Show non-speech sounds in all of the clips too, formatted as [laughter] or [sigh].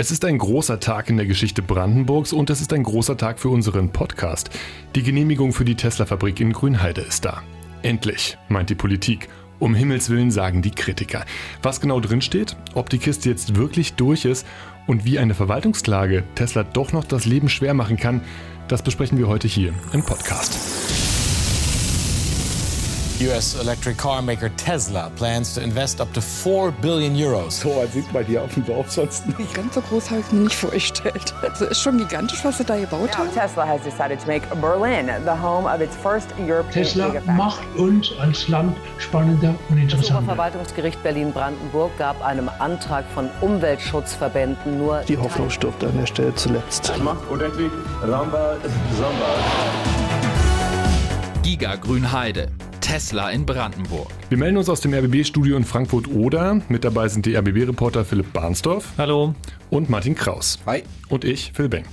Es ist ein großer Tag in der Geschichte Brandenburgs und es ist ein großer Tag für unseren Podcast. Die Genehmigung für die Tesla-Fabrik in Grünheide ist da. Endlich, meint die Politik. Um Himmels Willen sagen die Kritiker. Was genau drinsteht, ob die Kiste jetzt wirklich durch ist und wie eine Verwaltungsklage Tesla doch noch das Leben schwer machen kann, das besprechen wir heute hier im Podcast. US electric car maker Tesla plans to invest up to 4 billion euros. So weit sieht man hier auf dem Dorf sonst nicht. Ganz so groß habe ich mir nicht vorgestellt. Also ist schon gigantisch, was sie da gebaut haben. Tesla has decided to make Berlin the home of its first European Tesla macht uns als Land spannender und Das interessanter. Oberverwaltungsgericht Berlin-Brandenburg gab einem Antrag von Umweltschutzverbänden nur Die Hoffnung stirbt an der Stelle zuletzt. Giga Grünheide. Tesla in Brandenburg. Wir melden uns aus dem RBB-Studio in Frankfurt-Oder. Mit dabei sind die RBB-Reporter Philipp Barnsdorf. Hallo. Und Martin Kraus. Hi. Und ich, Phil Beng.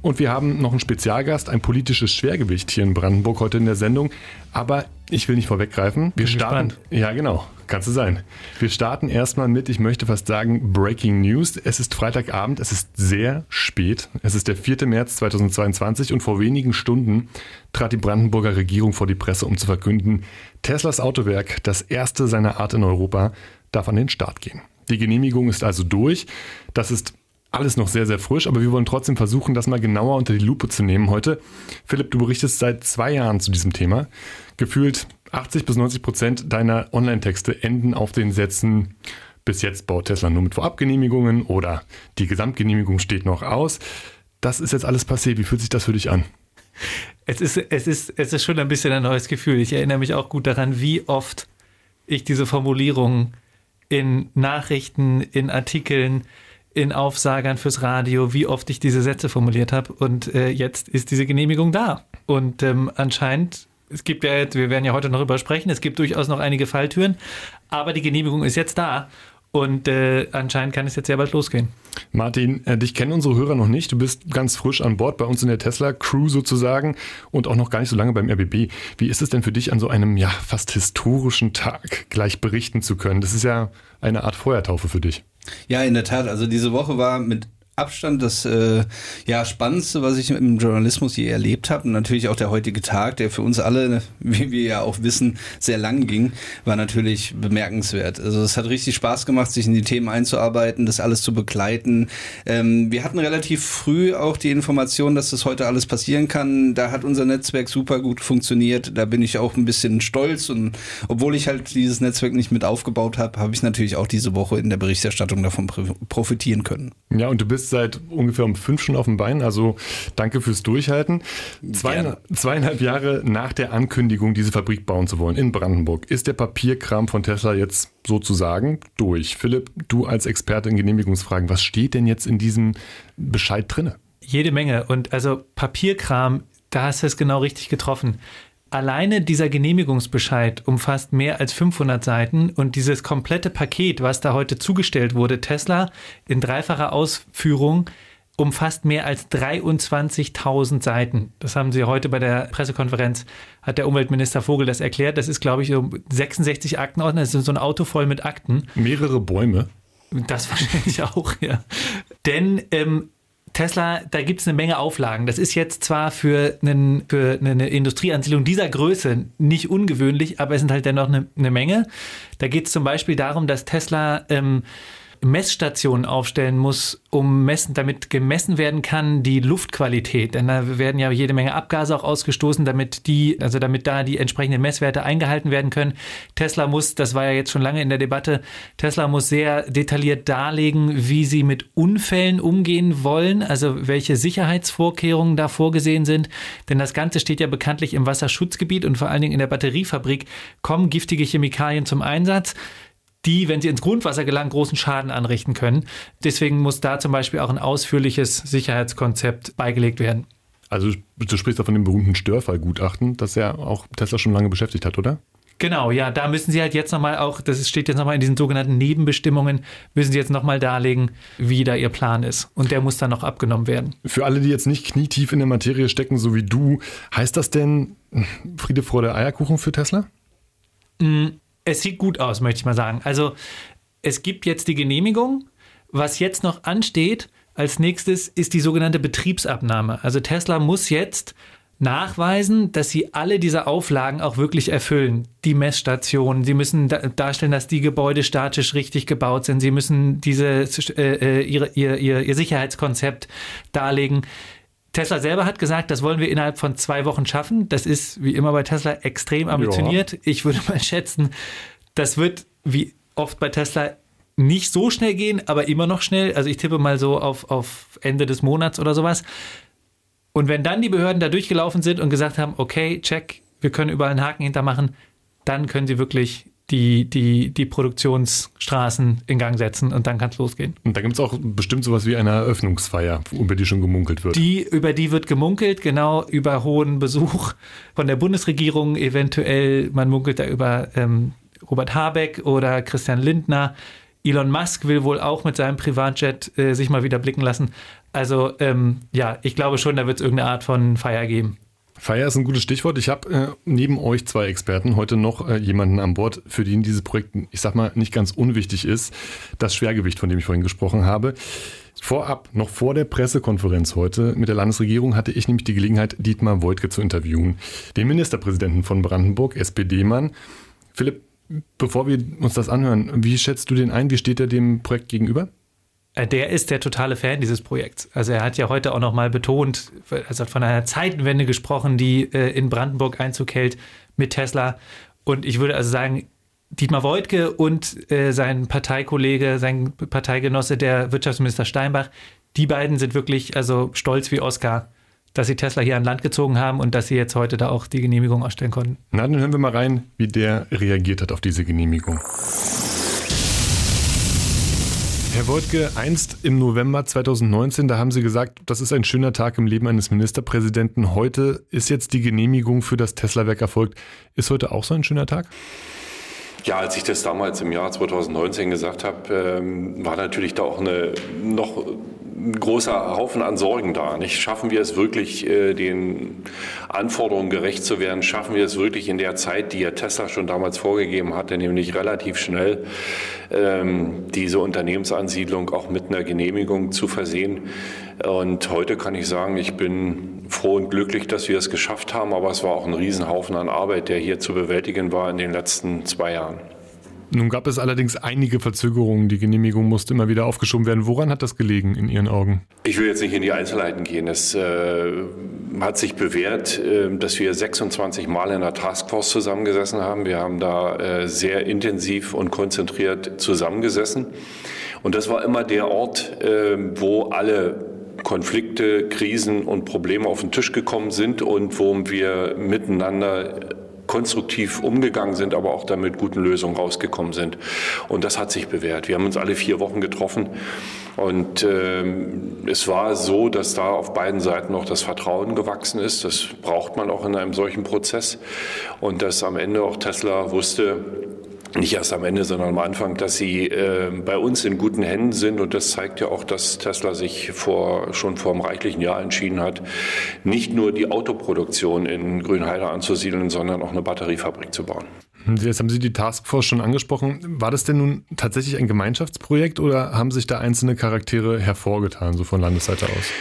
Und wir haben noch einen Spezialgast, ein politisches Schwergewicht hier in Brandenburg heute in der Sendung. Aber ich will nicht vorweggreifen. Wir Bin starten. gespannt. Ja, genau. Kannst du sein. Wir starten erstmal mit, ich möchte fast sagen, Breaking News. Es ist Freitagabend, es ist sehr spät. Es ist der 4. März 2022 und vor wenigen Stunden trat die Brandenburger Regierung vor die Presse, um zu verkünden, Teslas Autowerk, das erste seiner Art in Europa, darf an den Start gehen. Die Genehmigung ist also durch. Das ist alles noch sehr, sehr frisch, aber wir wollen trotzdem versuchen, das mal genauer unter die Lupe zu nehmen heute. Philipp, du berichtest seit zwei Jahren zu diesem Thema. Gefühlt 80 bis 90 Prozent deiner Online-Texte enden auf den Sätzen, bis jetzt baut Tesla nur mit Vorabgenehmigungen oder die Gesamtgenehmigung steht noch aus. Das ist jetzt alles passé. Wie fühlt sich das für dich an? Es ist, es, ist, es ist schon ein bisschen ein neues Gefühl. Ich erinnere mich auch gut daran, wie oft ich diese Formulierung in Nachrichten, in Artikeln, in Aufsagern fürs Radio, wie oft ich diese Sätze formuliert habe. Und äh, jetzt ist diese Genehmigung da. Und ähm, anscheinend, es gibt ja jetzt, wir werden ja heute noch darüber sprechen, es gibt durchaus noch einige Falltüren, aber die Genehmigung ist jetzt da. Und äh, anscheinend kann es jetzt sehr bald losgehen. Martin, äh, dich kennen unsere Hörer noch nicht. Du bist ganz frisch an Bord bei uns in der Tesla-Crew sozusagen und auch noch gar nicht so lange beim RBB. Wie ist es denn für dich, an so einem ja fast historischen Tag gleich berichten zu können? Das ist ja eine Art Feuertaufe für dich. Ja, in der Tat. Also diese Woche war mit Abstand das äh, ja, Spannendste, was ich im Journalismus je erlebt habe. Und natürlich auch der heutige Tag, der für uns alle, [laughs] wie wir ja auch wissen, sehr lang ging, war natürlich bemerkenswert. Also es hat richtig Spaß gemacht, sich in die Themen einzuarbeiten, das alles zu begleiten. Ähm, wir hatten relativ früh auch die Information, dass das heute alles passieren kann. Da hat unser Netzwerk super gut funktioniert. Da bin ich auch ein bisschen stolz. Und obwohl ich halt dieses Netzwerk nicht mit aufgebaut habe, habe ich natürlich auch diese Woche in der Berichterstattung davon pr- profitieren können. Ja, und du bist seit ungefähr um fünf schon auf dem Bein, also danke fürs Durchhalten. Zwei, zweieinhalb Jahre nach der Ankündigung, diese Fabrik bauen zu wollen in Brandenburg, ist der Papierkram von Tesla jetzt sozusagen durch. Philipp, du als Experte in Genehmigungsfragen, was steht denn jetzt in diesem Bescheid drinne? Jede Menge. Und also Papierkram, da hast du es genau richtig getroffen. Alleine dieser Genehmigungsbescheid umfasst mehr als 500 Seiten und dieses komplette Paket, was da heute zugestellt wurde, Tesla in dreifacher Ausführung, umfasst mehr als 23.000 Seiten. Das haben sie heute bei der Pressekonferenz, hat der Umweltminister Vogel das erklärt. Das ist, glaube ich, so 66 Aktenordner. Das ist so ein Auto voll mit Akten. Mehrere Bäume. Das wahrscheinlich [laughs] auch, ja. Denn ähm, Tesla, da gibt es eine Menge Auflagen. Das ist jetzt zwar für, einen, für eine Industrieansiedlung dieser Größe nicht ungewöhnlich, aber es sind halt dennoch eine, eine Menge. Da geht es zum Beispiel darum, dass Tesla ähm, Messstationen aufstellen muss, um messen, damit gemessen werden kann die Luftqualität. Denn da werden ja jede Menge Abgase auch ausgestoßen, damit die, also damit da die entsprechenden Messwerte eingehalten werden können. Tesla muss, das war ja jetzt schon lange in der Debatte, Tesla muss sehr detailliert darlegen, wie sie mit Unfällen umgehen wollen, also welche Sicherheitsvorkehrungen da vorgesehen sind. Denn das Ganze steht ja bekanntlich im Wasserschutzgebiet und vor allen Dingen in der Batteriefabrik kommen giftige Chemikalien zum Einsatz die, wenn sie ins Grundwasser gelangen, großen Schaden anrichten können. Deswegen muss da zum Beispiel auch ein ausführliches Sicherheitskonzept beigelegt werden. Also du sprichst da von dem berühmten Störfallgutachten, das ja auch Tesla schon lange beschäftigt hat, oder? Genau, ja, da müssen Sie halt jetzt nochmal auch, das steht jetzt nochmal in diesen sogenannten Nebenbestimmungen, müssen Sie jetzt nochmal darlegen, wie da Ihr Plan ist. Und der muss dann noch abgenommen werden. Für alle, die jetzt nicht knietief in der Materie stecken, so wie du, heißt das denn Friede, Freude, Eierkuchen für Tesla? Es sieht gut aus, möchte ich mal sagen. Also es gibt jetzt die Genehmigung Was jetzt noch ansteht, als nächstes ist die sogenannte Betriebsabnahme. Also Tesla muss jetzt nachweisen, dass sie alle diese Auflagen auch wirklich erfüllen. Die Messstationen, sie müssen da darstellen, dass die Gebäude statisch richtig gebaut sind, sie müssen diese, äh, äh ihre, ihr, ihr, ihr Sicherheitskonzept darlegen. Tesla selber hat gesagt, das wollen wir innerhalb von zwei Wochen schaffen. Das ist wie immer bei Tesla extrem ambitioniert. Ja. Ich würde [laughs] mal schätzen, das wird wie oft bei Tesla nicht so schnell gehen, aber immer noch schnell. Also ich tippe mal so auf, auf Ende des Monats oder sowas. Und wenn dann die Behörden da durchgelaufen sind und gesagt haben, okay, check, wir können überall einen Haken hintermachen, dann können sie wirklich die, die, die Produktionsstraßen in Gang setzen und dann kann es losgehen. Und da gibt es auch bestimmt sowas wie eine Eröffnungsfeier, über die schon gemunkelt wird. Die, über die wird gemunkelt, genau, über hohen Besuch von der Bundesregierung, eventuell, man munkelt da über ähm, Robert Habeck oder Christian Lindner. Elon Musk will wohl auch mit seinem Privatjet äh, sich mal wieder blicken lassen. Also ähm, ja, ich glaube schon, da wird es irgendeine Art von Feier geben. Feier ist ein gutes Stichwort. Ich habe äh, neben euch zwei Experten heute noch äh, jemanden an Bord, für den dieses Projekt, ich sag mal, nicht ganz unwichtig ist. Das Schwergewicht, von dem ich vorhin gesprochen habe. Vorab, noch vor der Pressekonferenz heute mit der Landesregierung hatte ich nämlich die Gelegenheit, Dietmar Woidke zu interviewen, den Ministerpräsidenten von Brandenburg, SPD-Mann. Philipp, bevor wir uns das anhören, wie schätzt du den ein? Wie steht er dem Projekt gegenüber? Äh, der ist der totale Fan dieses Projekts. Also er hat ja heute auch nochmal betont, also hat von einer Zeitenwende gesprochen, die äh, in Brandenburg Einzug hält mit Tesla. Und ich würde also sagen, Dietmar Woidke und äh, sein Parteikollege, sein Parteigenosse, der Wirtschaftsminister Steinbach, die beiden sind wirklich also stolz wie Oscar dass sie Tesla hier an Land gezogen haben und dass sie jetzt heute da auch die Genehmigung ausstellen konnten. Na, dann hören wir mal rein, wie der reagiert hat auf diese Genehmigung. Herr Woltke, einst im November 2019, da haben Sie gesagt, das ist ein schöner Tag im Leben eines Ministerpräsidenten. Heute ist jetzt die Genehmigung für das Tesla-Werk erfolgt. Ist heute auch so ein schöner Tag? Ja, als ich das damals im Jahr 2019 gesagt habe, ähm, war natürlich da auch eine noch ein großer Haufen an Sorgen da. Nicht? Schaffen wir es wirklich, äh, den Anforderungen gerecht zu werden? Schaffen wir es wirklich in der Zeit, die ja Tesla schon damals vorgegeben hatte, nämlich relativ schnell ähm, diese Unternehmensansiedlung auch mit einer Genehmigung zu versehen? Und heute kann ich sagen, ich bin froh und glücklich, dass wir es geschafft haben, aber es war auch ein Riesenhaufen an Arbeit, der hier zu bewältigen war in den letzten zwei Jahren. Nun gab es allerdings einige Verzögerungen. Die Genehmigung musste immer wieder aufgeschoben werden. Woran hat das gelegen in Ihren Augen? Ich will jetzt nicht in die Einzelheiten gehen. Es äh, hat sich bewährt, äh, dass wir 26 Mal in der Taskforce zusammengesessen haben. Wir haben da äh, sehr intensiv und konzentriert zusammengesessen. Und das war immer der Ort, äh, wo alle Konflikte, Krisen und Probleme auf den Tisch gekommen sind und wo wir miteinander konstruktiv umgegangen sind, aber auch damit guten Lösungen rausgekommen sind. Und das hat sich bewährt. Wir haben uns alle vier Wochen getroffen und ähm, es war so, dass da auf beiden Seiten noch das Vertrauen gewachsen ist. Das braucht man auch in einem solchen Prozess und dass am Ende auch Tesla wusste, nicht erst am Ende, sondern am Anfang, dass sie äh, bei uns in guten Händen sind. Und das zeigt ja auch, dass Tesla sich vor, schon vor einem reichlichen Jahr entschieden hat, nicht nur die Autoproduktion in Grünheide anzusiedeln, sondern auch eine Batteriefabrik zu bauen. Jetzt haben Sie die Taskforce schon angesprochen. War das denn nun tatsächlich ein Gemeinschaftsprojekt oder haben sich da einzelne Charaktere hervorgetan, so von Landesseite aus?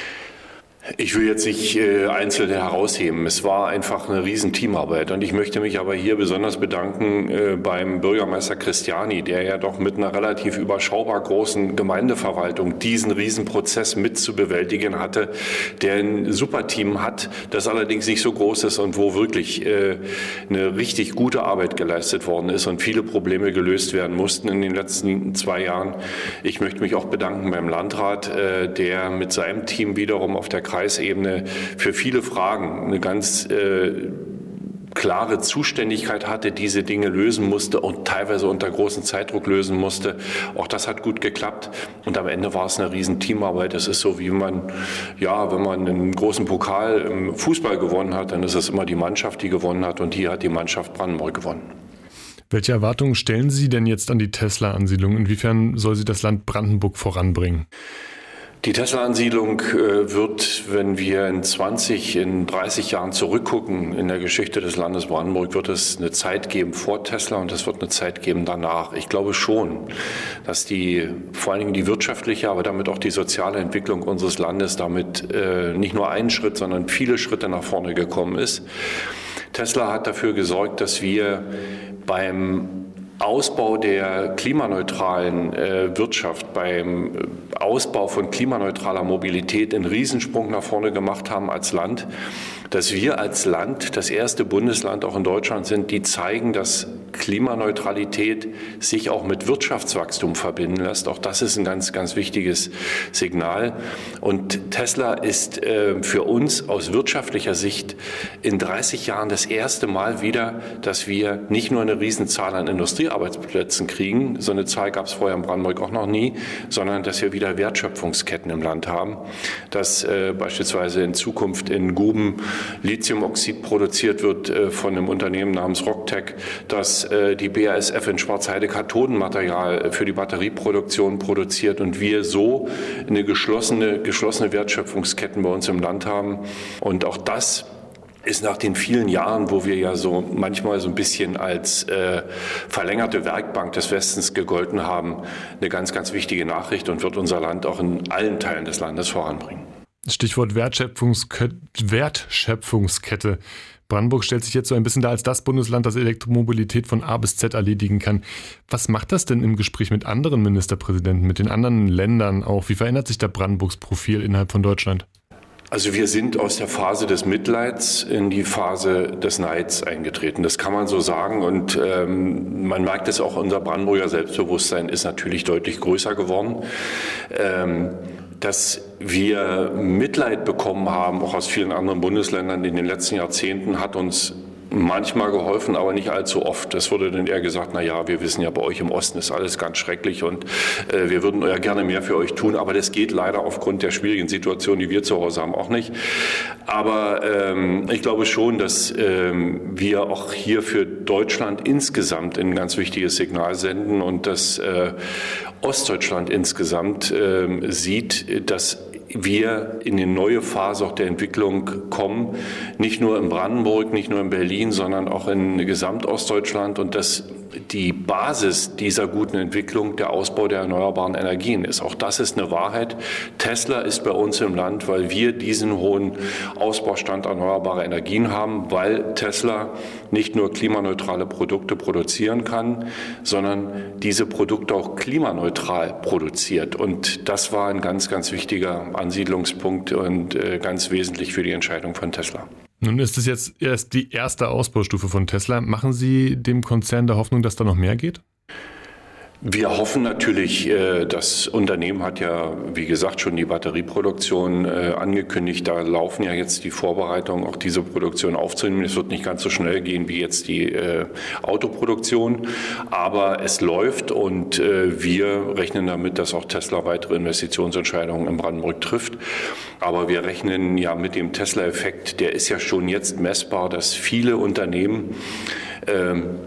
Ich will jetzt nicht äh, Einzelne herausheben. Es war einfach eine riesen Teamarbeit. Und ich möchte mich aber hier besonders bedanken äh, beim Bürgermeister Christiani, der ja doch mit einer relativ überschaubar großen Gemeindeverwaltung diesen Riesenprozess mit zu bewältigen hatte, der ein super Team hat, das allerdings nicht so groß ist und wo wirklich äh, eine richtig gute Arbeit geleistet worden ist und viele Probleme gelöst werden mussten in den letzten zwei Jahren. Ich möchte mich auch bedanken beim Landrat, äh, der mit seinem Team wiederum auf der Kreis Kreisebene für viele Fragen eine ganz äh, klare Zuständigkeit hatte, diese Dinge lösen musste und teilweise unter großem Zeitdruck lösen musste. Auch das hat gut geklappt und am Ende war es eine riesen Teamarbeit. Es ist so, wie man, ja, wenn man einen großen Pokal im Fußball gewonnen hat, dann ist es immer die Mannschaft, die gewonnen hat und hier hat die Mannschaft Brandenburg gewonnen. Welche Erwartungen stellen Sie denn jetzt an die Tesla-Ansiedlung? Inwiefern soll sie das Land Brandenburg voranbringen? Die Tesla-Ansiedlung äh, wird, wenn wir in 20, in 30 Jahren zurückgucken in der Geschichte des Landes Brandenburg, wird es eine Zeit geben vor Tesla und es wird eine Zeit geben danach. Ich glaube schon, dass die, vor allen Dingen die wirtschaftliche, aber damit auch die soziale Entwicklung unseres Landes damit äh, nicht nur einen Schritt, sondern viele Schritte nach vorne gekommen ist. Tesla hat dafür gesorgt, dass wir beim Ausbau der klimaneutralen äh, Wirtschaft, beim äh, Ausbau von klimaneutraler Mobilität einen Riesensprung nach vorne gemacht haben als Land, dass wir als Land das erste Bundesland auch in Deutschland sind, die zeigen, dass Klimaneutralität sich auch mit Wirtschaftswachstum verbinden lässt. Auch das ist ein ganz, ganz wichtiges Signal. Und Tesla ist äh, für uns aus wirtschaftlicher Sicht in 30 Jahren das erste Mal wieder, dass wir nicht nur eine Riesenzahl an Industriearbeitsplätzen kriegen, so eine Zahl gab es vorher in Brandenburg auch noch nie, sondern dass wir wieder Wertschöpfungsketten im Land haben, dass äh, beispielsweise in Zukunft in Guben Lithiumoxid produziert wird äh, von einem Unternehmen namens Rocktech, dass äh, die BASF in Schwarzheide Kathodenmaterial für die Batterieproduktion produziert und wir so eine geschlossene, geschlossene Wertschöpfungsketten bei uns im Land haben. Und auch das ist nach den vielen Jahren, wo wir ja so manchmal so ein bisschen als äh, verlängerte Werkbank des Westens gegolten haben, eine ganz, ganz wichtige Nachricht und wird unser Land auch in allen Teilen des Landes voranbringen. Stichwort Wertschöpfungskette. Wertschöpfungskette. Brandenburg stellt sich jetzt so ein bisschen da als das Bundesland, das Elektromobilität von A bis Z erledigen kann. Was macht das denn im Gespräch mit anderen Ministerpräsidenten, mit den anderen Ländern auch? Wie verändert sich da Brandenburgs Profil innerhalb von Deutschland? Also wir sind aus der Phase des Mitleids in die Phase des Neids eingetreten. Das kann man so sagen. Und ähm, man merkt es auch, unser Brandenburger Selbstbewusstsein ist natürlich deutlich größer geworden. Ähm, dass wir Mitleid bekommen haben, auch aus vielen anderen Bundesländern in den letzten Jahrzehnten, hat uns manchmal geholfen, aber nicht allzu oft. Es wurde dann eher gesagt, na ja, wir wissen ja, bei euch im Osten ist alles ganz schrecklich und äh, wir würden ja gerne mehr für euch tun, aber das geht leider aufgrund der schwierigen Situation, die wir zu Hause haben, auch nicht. Aber ähm, ich glaube schon, dass ähm, wir auch hier für Deutschland insgesamt ein ganz wichtiges Signal senden und dass äh, Ostdeutschland insgesamt äh, sieht, dass wir in eine neue Phase auch der Entwicklung kommen, nicht nur in Brandenburg, nicht nur in Berlin, sondern auch in Gesamtostdeutschland. Und dass die Basis dieser guten Entwicklung der Ausbau der erneuerbaren Energien ist. Auch das ist eine Wahrheit. Tesla ist bei uns im Land, weil wir diesen hohen Ausbaustand erneuerbarer Energien haben, weil Tesla nicht nur klimaneutrale Produkte produzieren kann, sondern diese Produkte auch klimaneutral produziert. Und das war ein ganz, ganz wichtiger Ansiedlungspunkt und äh, ganz wesentlich für die Entscheidung von Tesla. Nun ist es jetzt erst die erste Ausbaustufe von Tesla. Machen Sie dem Konzern der Hoffnung, dass da noch mehr geht? Wir hoffen natürlich, äh, das Unternehmen hat ja, wie gesagt, schon die Batterieproduktion äh, angekündigt. Da laufen ja jetzt die Vorbereitungen, auch diese Produktion aufzunehmen. Es wird nicht ganz so schnell gehen wie jetzt die äh, Autoproduktion, aber es läuft und wir rechnen damit, dass auch Tesla weitere Investitionsentscheidungen in Brandenburg trifft. Aber wir rechnen ja mit dem Tesla-Effekt, der ist ja schon jetzt messbar, dass viele Unternehmen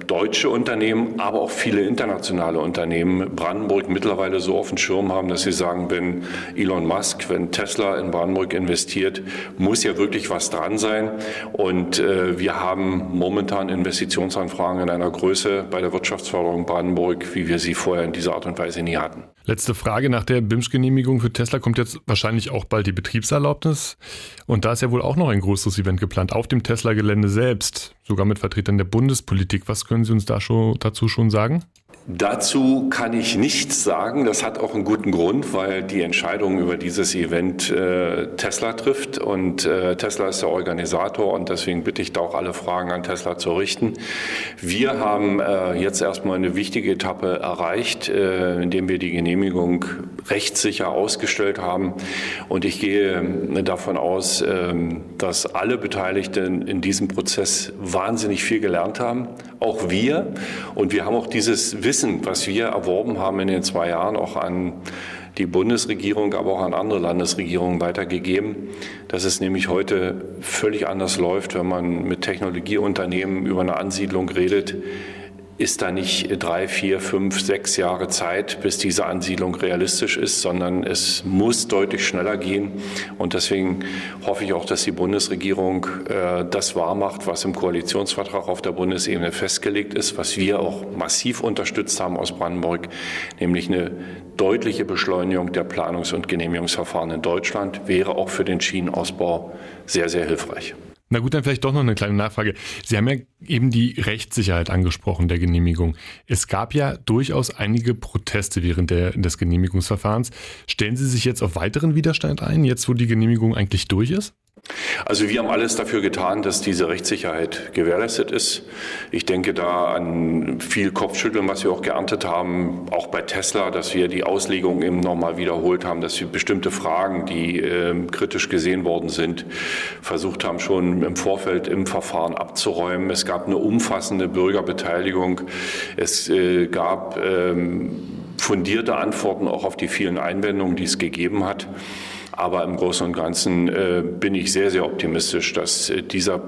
deutsche Unternehmen, aber auch viele internationale Unternehmen Brandenburg mittlerweile so auf dem Schirm haben, dass sie sagen, wenn Elon Musk, wenn Tesla in Brandenburg investiert, muss ja wirklich was dran sein. Und äh, wir haben momentan Investitionsanfragen in einer Größe bei der Wirtschaftsförderung Brandenburg, wie wir sie vorher in dieser Art und Weise nie hatten. Letzte Frage. Nach der BIMSCH-Genehmigung für Tesla kommt jetzt wahrscheinlich auch bald die Betriebserlaubnis. Und da ist ja wohl auch noch ein größeres Event geplant auf dem Tesla-Gelände selbst, sogar mit Vertretern der Bundespolitik. Was können Sie uns da schon, dazu schon sagen? Dazu kann ich nichts sagen. Das hat auch einen guten Grund, weil die Entscheidung über dieses Event äh, Tesla trifft und äh, Tesla ist der Organisator und deswegen bitte ich da auch alle Fragen an Tesla zu richten. Wir haben äh, jetzt erstmal eine wichtige Etappe erreicht, äh, indem wir die Genehmigung rechtssicher ausgestellt haben und ich gehe äh, davon aus, ähm, dass alle Beteiligten in diesem Prozess wahnsinnig viel gelernt haben, auch wir und wir haben auch dieses Wissen Wissen, was wir erworben haben in den zwei Jahren, auch an die Bundesregierung, aber auch an andere Landesregierungen weitergegeben, dass es nämlich heute völlig anders läuft, wenn man mit Technologieunternehmen über eine Ansiedlung redet. Ist da nicht drei, vier, fünf, sechs Jahre Zeit, bis diese Ansiedlung realistisch ist, sondern es muss deutlich schneller gehen. Und deswegen hoffe ich auch, dass die Bundesregierung äh, das wahrmacht, was im Koalitionsvertrag auf der Bundesebene festgelegt ist, was wir auch massiv unterstützt haben aus Brandenburg, nämlich eine deutliche Beschleunigung der Planungs- und Genehmigungsverfahren in Deutschland wäre auch für den Schienenausbau sehr, sehr hilfreich. Na gut, dann vielleicht doch noch eine kleine Nachfrage. Sie haben ja eben die Rechtssicherheit angesprochen der Genehmigung. Es gab ja durchaus einige Proteste während der, des Genehmigungsverfahrens. Stellen Sie sich jetzt auf weiteren Widerstand ein, jetzt wo die Genehmigung eigentlich durch ist? Also wir haben alles dafür getan, dass diese Rechtssicherheit gewährleistet ist. Ich denke da an viel Kopfschütteln, was wir auch geerntet haben, auch bei Tesla, dass wir die Auslegung eben nochmal wiederholt haben, dass wir bestimmte Fragen, die äh, kritisch gesehen worden sind, versucht haben, schon im Vorfeld im Verfahren abzuräumen. Es gab eine umfassende Bürgerbeteiligung. Es äh, gab ähm, fundierte Antworten auch auf die vielen Einwendungen, die es gegeben hat. Aber im Großen und Ganzen äh, bin ich sehr, sehr optimistisch, dass äh, dieser,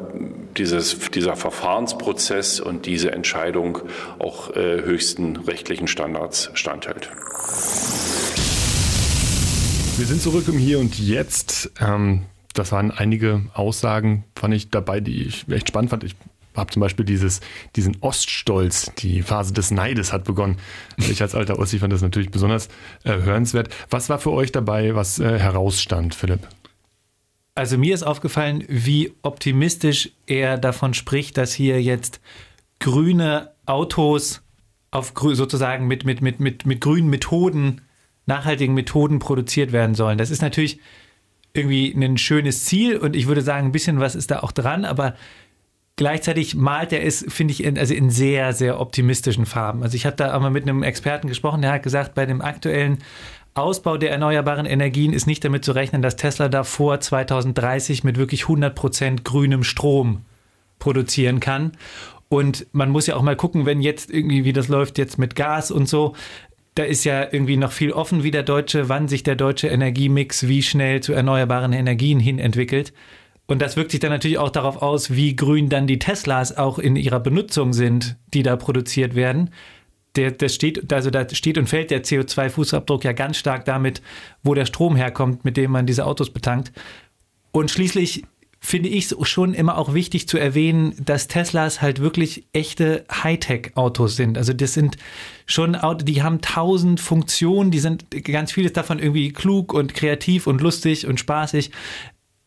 dieses, dieser Verfahrensprozess und diese Entscheidung auch äh, höchsten rechtlichen Standards standhält. Wir sind zurück im Hier und Jetzt. Ähm, das waren einige Aussagen, fand ich dabei, die ich echt spannend fand. Ich habe zum Beispiel dieses, diesen Oststolz, die Phase des Neides hat begonnen. Ich als alter Ossi fand das natürlich besonders äh, hörenswert. Was war für euch dabei, was äh, herausstand, Philipp? Also mir ist aufgefallen, wie optimistisch er davon spricht, dass hier jetzt grüne Autos auf sozusagen mit, mit, mit, mit, mit grünen Methoden, nachhaltigen Methoden produziert werden sollen. Das ist natürlich irgendwie ein schönes Ziel und ich würde sagen, ein bisschen was ist da auch dran, aber Gleichzeitig malt er es, finde ich, in, also in sehr, sehr optimistischen Farben. Also ich habe da auch mal mit einem Experten gesprochen, der hat gesagt, bei dem aktuellen Ausbau der erneuerbaren Energien ist nicht damit zu rechnen, dass Tesla da vor 2030 mit wirklich 100 Prozent grünem Strom produzieren kann. Und man muss ja auch mal gucken, wenn jetzt irgendwie, wie das läuft jetzt mit Gas und so, da ist ja irgendwie noch viel offen, wie der deutsche, wann sich der deutsche Energiemix wie schnell zu erneuerbaren Energien hin entwickelt. Und das wirkt sich dann natürlich auch darauf aus, wie grün dann die Teslas auch in ihrer Benutzung sind, die da produziert werden. Der, das steht, also da steht und fällt der CO2-Fußabdruck ja ganz stark damit, wo der Strom herkommt, mit dem man diese Autos betankt. Und schließlich finde ich es schon immer auch wichtig zu erwähnen, dass Teslas halt wirklich echte Hightech-Autos sind. Also das sind schon Autos, die haben tausend Funktionen, die sind ganz vieles davon irgendwie klug und kreativ und lustig und spaßig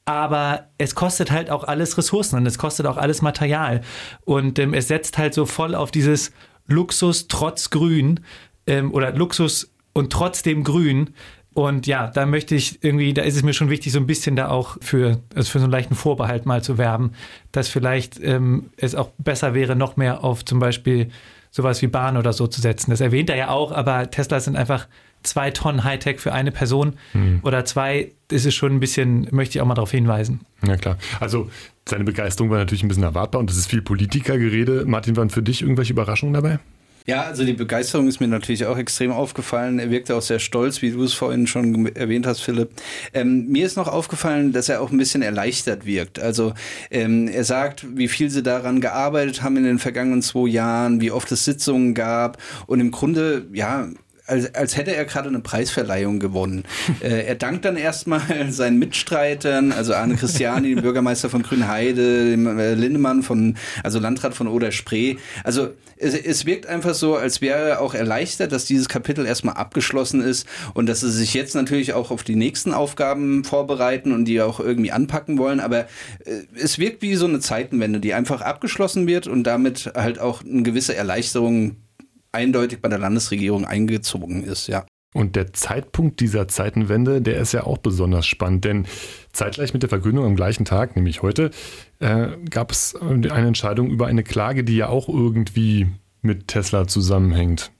aber es kostet halt auch alles Ressourcen und es kostet auch alles Material. Und ähm, es setzt halt so voll auf dieses Luxus trotz Grün ähm, oder Luxus und trotzdem Grün. Und ja, da möchte ich irgendwie, da ist es mir schon wichtig, so ein bisschen da auch für, also für so einen leichten Vorbehalt mal zu werben, dass vielleicht ähm, es auch besser wäre, noch mehr auf zum Beispiel sowas wie Bahn oder so zu setzen. Das erwähnt er ja auch, aber Tesla sind einfach zwei Tonnen Hightech für eine Person hm. oder zwei, ist es schon ein bisschen, möchte ich auch mal darauf hinweisen. Ja klar. Also seine Begeisterung war natürlich ein bisschen erwartbar und das ist viel Politikergerede. Martin, waren für dich irgendwelche Überraschungen dabei? Ja, also die Begeisterung ist mir natürlich auch extrem aufgefallen. Er wirkte auch sehr stolz, wie du es vorhin schon erwähnt hast, Philipp. Ähm, mir ist noch aufgefallen, dass er auch ein bisschen erleichtert wirkt. Also ähm, er sagt, wie viel sie daran gearbeitet haben in den vergangenen zwei Jahren, wie oft es Sitzungen gab und im Grunde, ja, als, als hätte er gerade eine Preisverleihung gewonnen. [laughs] äh, er dankt dann erstmal [laughs] seinen Mitstreitern, also Arne Christiani, dem Bürgermeister von Grünheide, dem äh, Lindemann von, also Landrat von Oder-Spree. Also es, es wirkt einfach so, als wäre er auch erleichtert, dass dieses Kapitel erstmal abgeschlossen ist und dass sie sich jetzt natürlich auch auf die nächsten Aufgaben vorbereiten und die auch irgendwie anpacken wollen. Aber äh, es wirkt wie so eine Zeitenwende, die einfach abgeschlossen wird und damit halt auch eine gewisse Erleichterung eindeutig bei der Landesregierung eingezogen ist, ja. Und der Zeitpunkt dieser Zeitenwende, der ist ja auch besonders spannend, denn zeitgleich mit der Verkündung am gleichen Tag, nämlich heute, äh, gab es eine Entscheidung über eine Klage, die ja auch irgendwie mit Tesla zusammenhängt,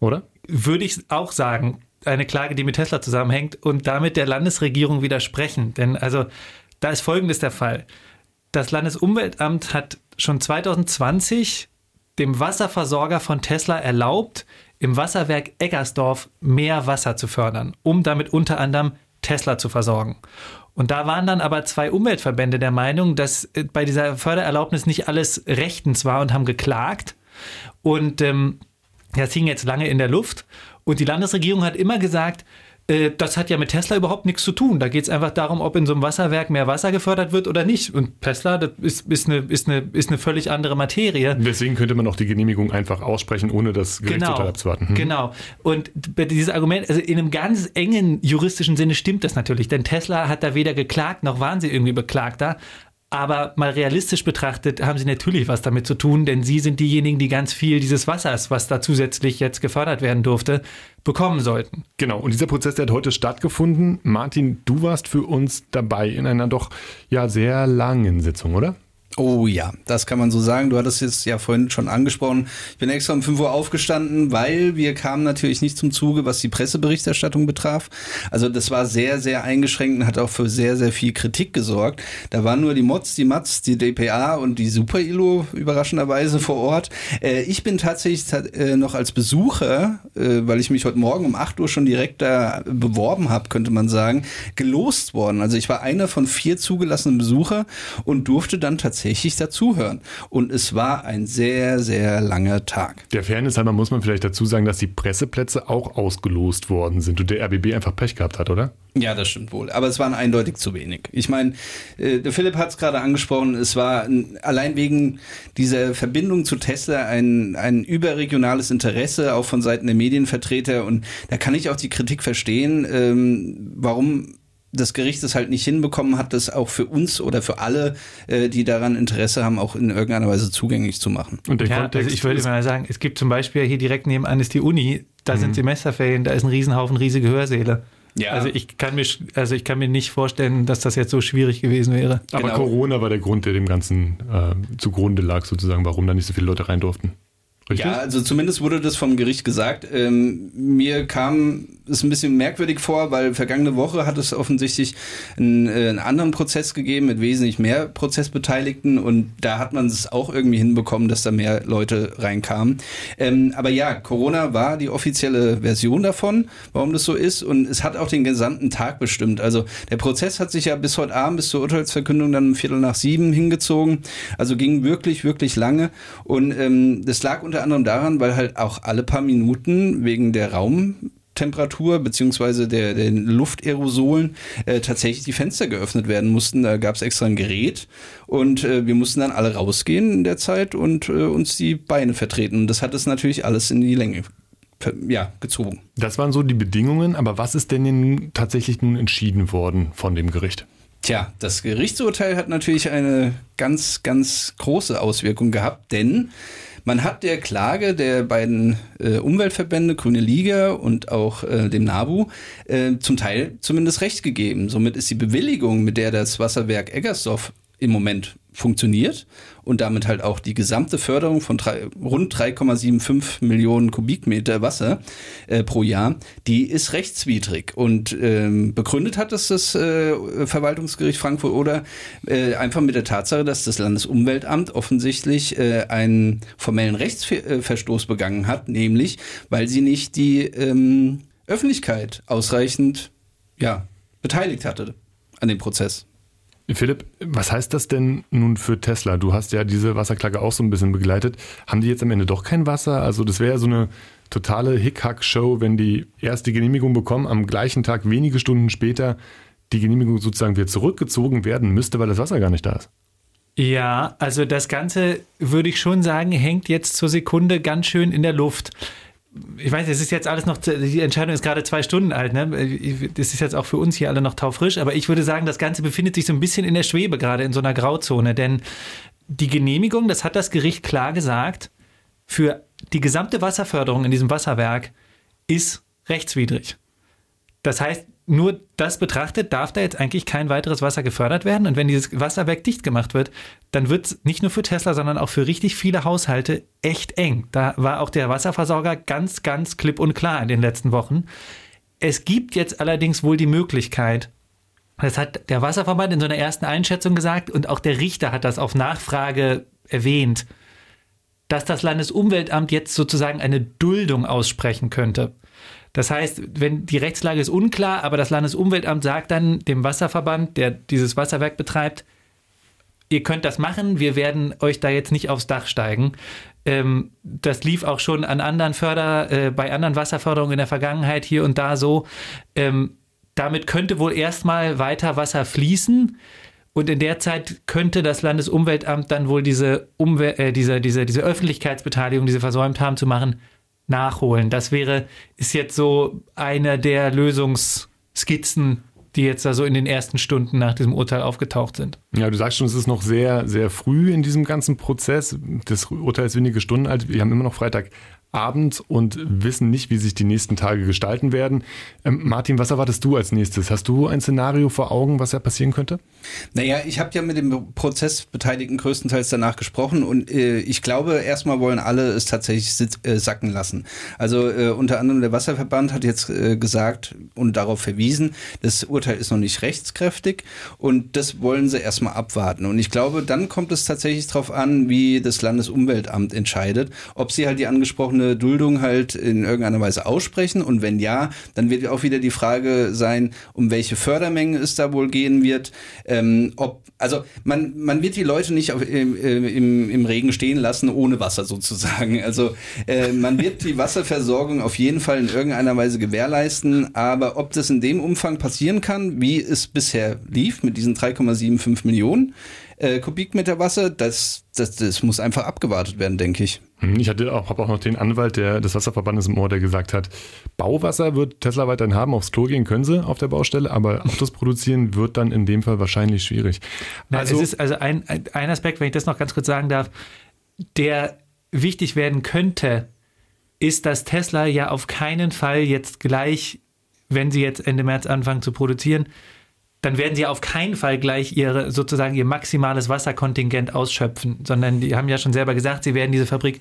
oder? Würde ich auch sagen, eine Klage, die mit Tesla zusammenhängt und damit der Landesregierung widersprechen. Denn also da ist Folgendes der Fall. Das Landesumweltamt hat schon 2020 dem Wasserversorger von Tesla erlaubt, im Wasserwerk Eggersdorf mehr Wasser zu fördern, um damit unter anderem Tesla zu versorgen. Und da waren dann aber zwei Umweltverbände der Meinung, dass äh, bei dieser Fördererlaubnis nicht alles rechtens war und haben geklagt Und ähm, das hing jetzt lange in der Luft. Und die Landesregierung hat immer gesagt, das hat ja mit Tesla überhaupt nichts zu tun. Da geht es einfach darum, ob in so einem Wasserwerk mehr Wasser gefördert wird oder nicht. Und Tesla, das ist, ist, eine, ist, eine, ist eine völlig andere Materie. Deswegen könnte man auch die Genehmigung einfach aussprechen, ohne das Gerichtsurteil genau, abzuwarten. Hm. Genau. Und dieses Argument, also in einem ganz engen juristischen Sinne stimmt das natürlich, denn Tesla hat da weder geklagt, noch waren sie irgendwie Beklagter. Aber mal realistisch betrachtet haben sie natürlich was damit zu tun, denn sie sind diejenigen, die ganz viel dieses Wassers, was da zusätzlich jetzt gefördert werden durfte, bekommen sollten. Genau, und dieser Prozess, der hat heute stattgefunden. Martin, du warst für uns dabei in einer doch ja sehr langen Sitzung, oder? Oh ja, das kann man so sagen. Du hattest es ja vorhin schon angesprochen. Ich bin extra um 5 Uhr aufgestanden, weil wir kamen natürlich nicht zum Zuge, was die Presseberichterstattung betraf. Also das war sehr, sehr eingeschränkt und hat auch für sehr, sehr viel Kritik gesorgt. Da waren nur die Mods, die Mats, die DPA und die Super-ILO überraschenderweise vor Ort. Äh, ich bin tatsächlich äh, noch als Besucher, äh, weil ich mich heute Morgen um 8 Uhr schon direkt da beworben habe, könnte man sagen, gelost worden. Also ich war einer von vier zugelassenen Besucher und durfte dann tatsächlich tatsächlich dazuhören. Und es war ein sehr, sehr langer Tag. Der Fairness halber muss man vielleicht dazu sagen, dass die Presseplätze auch ausgelost worden sind und der RBB einfach Pech gehabt hat, oder? Ja, das stimmt wohl. Aber es waren eindeutig zu wenig. Ich meine, äh, der Philipp hat es gerade angesprochen, es war allein wegen dieser Verbindung zu Tesla ein, ein überregionales Interesse, auch von Seiten der Medienvertreter. Und da kann ich auch die Kritik verstehen, ähm, warum das Gericht es halt nicht hinbekommen hat, das auch für uns oder für alle, äh, die daran Interesse haben, auch in irgendeiner Weise zugänglich zu machen. Und der ja, Kontext also ich würde mal sagen, es gibt zum Beispiel hier direkt nebenan ist die Uni, da mhm. sind Semesterferien, da ist ein Riesenhaufen riesige Hörsäle. Ja. Also ich kann mir, also ich kann mir nicht vorstellen, dass das jetzt so schwierig gewesen wäre. Aber genau. Corona war der Grund, der dem Ganzen äh, zugrunde lag, sozusagen, warum da nicht so viele Leute rein durften. Richtig? Ja, also zumindest wurde das vom Gericht gesagt. Ähm, mir kam es ein bisschen merkwürdig vor, weil vergangene Woche hat es offensichtlich einen, äh, einen, anderen Prozess gegeben mit wesentlich mehr Prozessbeteiligten und da hat man es auch irgendwie hinbekommen, dass da mehr Leute reinkamen. Ähm, aber ja, Corona war die offizielle Version davon, warum das so ist und es hat auch den gesamten Tag bestimmt. Also der Prozess hat sich ja bis heute Abend, bis zur Urteilsverkündung dann um Viertel nach sieben hingezogen. Also ging wirklich, wirklich lange und ähm, das lag unter anderem daran, weil halt auch alle paar Minuten wegen der Raumtemperatur beziehungsweise der, der Luftaerosolen äh, tatsächlich die Fenster geöffnet werden mussten. Da gab es extra ein Gerät und äh, wir mussten dann alle rausgehen in der Zeit und äh, uns die Beine vertreten. Und das hat es natürlich alles in die Länge ja, gezogen. Das waren so die Bedingungen, aber was ist denn nun tatsächlich nun entschieden worden von dem Gericht? Tja, das Gerichtsurteil hat natürlich eine ganz, ganz große Auswirkung gehabt, denn man hat der Klage der beiden äh, Umweltverbände, Grüne Liga und auch äh, dem NABU, äh, zum Teil zumindest recht gegeben. Somit ist die Bewilligung, mit der das Wasserwerk Eggersdorf im Moment funktioniert und damit halt auch die gesamte Förderung von drei, rund 3,75 Millionen Kubikmeter Wasser äh, pro Jahr, die ist rechtswidrig. Und ähm, begründet hat es das äh, Verwaltungsgericht Frankfurt oder äh, einfach mit der Tatsache, dass das Landesumweltamt offensichtlich äh, einen formellen Rechtsverstoß begangen hat, nämlich weil sie nicht die ähm, Öffentlichkeit ausreichend ja, beteiligt hatte an dem Prozess. Philipp, was heißt das denn nun für Tesla? Du hast ja diese Wasserklage auch so ein bisschen begleitet. Haben die jetzt am Ende doch kein Wasser? Also das wäre ja so eine totale Hickhack-Show, wenn die erste Genehmigung bekommen, am gleichen Tag, wenige Stunden später, die Genehmigung sozusagen wieder zurückgezogen werden müsste, weil das Wasser gar nicht da ist. Ja, also das Ganze würde ich schon sagen, hängt jetzt zur Sekunde ganz schön in der Luft ich weiß, es ist jetzt alles noch, die Entscheidung ist gerade zwei Stunden alt, ne? Das ist jetzt auch für uns hier alle noch taufrisch, aber ich würde sagen, das Ganze befindet sich so ein bisschen in der Schwebe, gerade in so einer Grauzone, denn die Genehmigung, das hat das Gericht klar gesagt, für die gesamte Wasserförderung in diesem Wasserwerk ist rechtswidrig. Das heißt, nur das betrachtet, darf da jetzt eigentlich kein weiteres Wasser gefördert werden. Und wenn dieses Wasserwerk dicht gemacht wird, dann wird es nicht nur für Tesla, sondern auch für richtig viele Haushalte echt eng. Da war auch der Wasserversorger ganz, ganz klipp und klar in den letzten Wochen. Es gibt jetzt allerdings wohl die Möglichkeit, das hat der Wasserverband in so einer ersten Einschätzung gesagt und auch der Richter hat das auf Nachfrage erwähnt, dass das Landesumweltamt jetzt sozusagen eine Duldung aussprechen könnte. Das heißt, wenn die Rechtslage ist unklar, aber das Landesumweltamt sagt dann dem Wasserverband, der dieses Wasserwerk betreibt, ihr könnt das machen, wir werden euch da jetzt nicht aufs Dach steigen. Ähm, das lief auch schon an anderen Förder, äh, bei anderen Wasserförderungen in der Vergangenheit hier und da so. Ähm, damit könnte wohl erstmal weiter Wasser fließen. Und in der Zeit könnte das Landesumweltamt dann wohl diese, Umwel äh, diese, diese, diese Öffentlichkeitsbeteiligung, die sie versäumt haben zu machen, nachholen. Das wäre, ist jetzt so eine der Lösungsskizzen, die jetzt da so in den ersten Stunden nach diesem Urteil aufgetaucht sind. Ja, du sagst schon, es ist noch sehr, sehr früh in diesem ganzen Prozess. Das Urteil ist wenige Stunden alt. Wir haben immer noch Freitag Abend und wissen nicht, wie sich die nächsten Tage gestalten werden. Ähm, Martin, was erwartest du als nächstes? Hast du ein Szenario vor Augen, was ja passieren könnte? Naja, ich habe ja mit dem Prozessbeteiligten größtenteils danach gesprochen und äh, ich glaube, erstmal wollen alle es tatsächlich sit, äh, sacken lassen. Also äh, unter anderem der Wasserverband hat jetzt äh, gesagt und darauf verwiesen, das Urteil ist noch nicht rechtskräftig und das wollen sie erstmal abwarten. Und ich glaube, dann kommt es tatsächlich darauf an, wie das Landesumweltamt entscheidet, ob sie halt die angesprochene eine Duldung halt in irgendeiner Weise aussprechen? Und wenn ja, dann wird auch wieder die Frage sein, um welche Fördermenge es da wohl gehen wird. Ähm, ob, also man, man wird die Leute nicht auf, im, im, im Regen stehen lassen ohne Wasser sozusagen. Also äh, man wird die Wasserversorgung auf jeden Fall in irgendeiner Weise gewährleisten. Aber ob das in dem Umfang passieren kann, wie es bisher lief mit diesen 3,75 Millionen, äh, Kubikmeter Wasser, das, das, das muss einfach abgewartet werden, denke ich. Hm, ich hatte auch, habe auch noch den Anwalt der, des Wasserverbandes im Ohr, der gesagt hat, Bauwasser wird Tesla weiterhin haben, aufs Klo gehen können sie auf der Baustelle, aber Autos produzieren wird dann in dem Fall wahrscheinlich schwierig. Also, es ist also ein, ein Aspekt, wenn ich das noch ganz kurz sagen darf, der wichtig werden könnte, ist, dass Tesla ja auf keinen Fall jetzt gleich, wenn sie jetzt Ende März anfangen zu produzieren, dann werden sie auf keinen Fall gleich ihre, sozusagen ihr maximales Wasserkontingent ausschöpfen, sondern die haben ja schon selber gesagt, sie werden diese Fabrik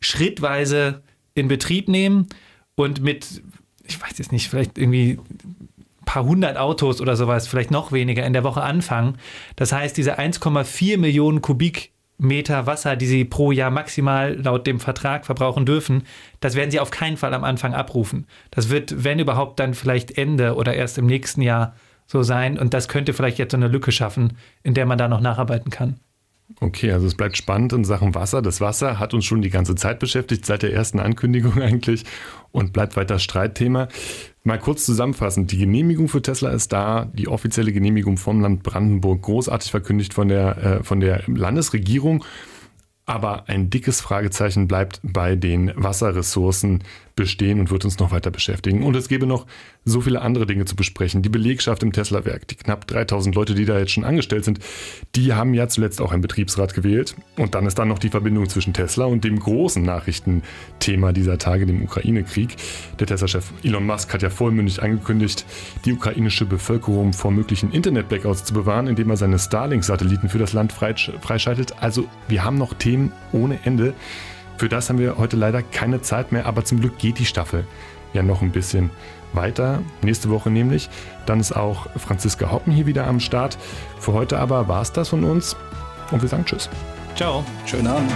schrittweise in Betrieb nehmen und mit, ich weiß jetzt nicht, vielleicht irgendwie ein paar hundert Autos oder sowas, vielleicht noch weniger in der Woche anfangen. Das heißt, diese 1,4 Millionen Kubikmeter Wasser, die sie pro Jahr maximal laut dem Vertrag verbrauchen dürfen, das werden sie auf keinen Fall am Anfang abrufen. Das wird, wenn überhaupt, dann vielleicht Ende oder erst im nächsten Jahr so sein. Und das könnte vielleicht jetzt so eine Lücke schaffen, in der man da noch nacharbeiten kann. Okay, also es bleibt spannend in Sachen Wasser. Das Wasser hat uns schon die ganze Zeit beschäftigt, seit der ersten Ankündigung [laughs] eigentlich und bleibt weiter Streitthema. Mal kurz zusammenfassend, die Genehmigung für Tesla ist da, die offizielle Genehmigung vom Land Brandenburg, großartig verkündigt von der, äh, von der Landesregierung. Aber ein dickes Fragezeichen bleibt bei den Wasserressourcen bestehen und wird uns noch weiter beschäftigen. Und es gäbe noch so viele andere Dinge zu besprechen. Die Belegschaft im Tesla-Werk, die knapp 3000 Leute, die da jetzt schon angestellt sind, die haben ja zuletzt auch einen Betriebsrat gewählt. Und dann ist da noch die Verbindung zwischen Tesla und dem großen Nachrichtenthema dieser Tage, dem Ukraine-Krieg. Der Tesla-Chef Elon Musk hat ja vollmündig angekündigt, die ukrainische Bevölkerung vor möglichen Internet-Blackouts zu bewahren, indem er seine Starlink-Satelliten für das Land freischaltet. Also wir haben noch Themen ohne Ende. Für das haben wir heute leider keine Zeit mehr, aber zum Glück geht die Staffel ja noch ein bisschen weiter. Nächste Woche nämlich. Dann ist auch Franziska Hoppen hier wieder am Start. Für heute aber war es das von uns und wir sagen Tschüss. Ciao. Schönen Abend.